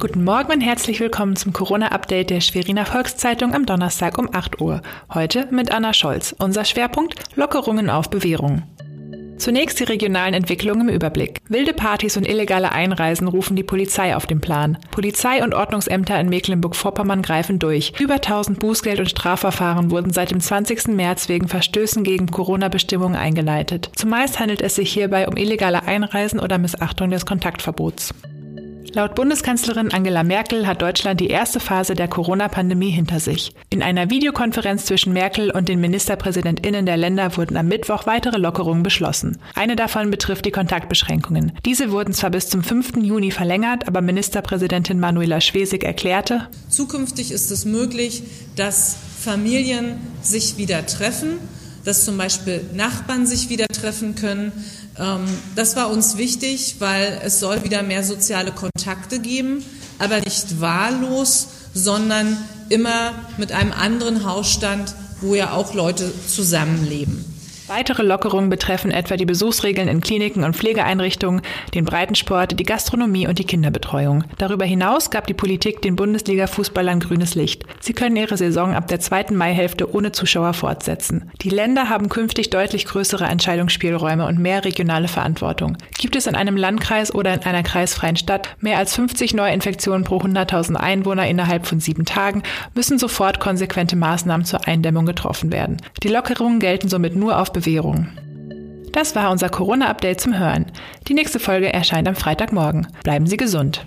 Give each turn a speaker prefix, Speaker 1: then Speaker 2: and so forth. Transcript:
Speaker 1: Guten Morgen und herzlich willkommen zum Corona-Update der Schweriner Volkszeitung am Donnerstag um 8 Uhr. Heute mit Anna Scholz. Unser Schwerpunkt Lockerungen auf Bewährung. Zunächst die regionalen Entwicklungen im Überblick. Wilde Partys und illegale Einreisen rufen die Polizei auf den Plan. Polizei und Ordnungsämter in Mecklenburg-Vorpommern greifen durch. Über 1000 Bußgeld- und Strafverfahren wurden seit dem 20. März wegen Verstößen gegen Corona-Bestimmungen eingeleitet. Zumeist handelt es sich hierbei um illegale Einreisen oder Missachtung des Kontaktverbots. Laut Bundeskanzlerin Angela Merkel hat Deutschland die erste Phase der Corona-Pandemie hinter sich. In einer Videokonferenz zwischen Merkel und den Ministerpräsidentinnen der Länder wurden am Mittwoch weitere Lockerungen beschlossen. Eine davon betrifft die Kontaktbeschränkungen. Diese wurden zwar bis zum 5. Juni verlängert, aber Ministerpräsidentin Manuela Schwesig erklärte,
Speaker 2: Zukünftig ist es möglich, dass Familien sich wieder treffen, dass zum Beispiel Nachbarn sich wieder treffen können, ähm, das war uns wichtig, weil es soll wieder mehr soziale Kontakte geben, aber nicht wahllos, sondern immer mit einem anderen Hausstand, wo ja auch Leute zusammenleben.
Speaker 1: Weitere Lockerungen betreffen etwa die Besuchsregeln in Kliniken und Pflegeeinrichtungen, den Breitensport, die Gastronomie und die Kinderbetreuung. Darüber hinaus gab die Politik den Bundesliga-Fußballern grünes Licht. Sie können ihre Saison ab der zweiten Maihälfte ohne Zuschauer fortsetzen. Die Länder haben künftig deutlich größere Entscheidungsspielräume und mehr regionale Verantwortung. Gibt es in einem Landkreis oder in einer kreisfreien Stadt mehr als 50 Neuinfektionen pro 100.000 Einwohner innerhalb von sieben Tagen, müssen sofort konsequente Maßnahmen zur Eindämmung getroffen werden. Die Lockerungen gelten somit nur auf Bewährung. Das war unser Corona-Update zum Hören. Die nächste Folge erscheint am Freitagmorgen. Bleiben Sie gesund.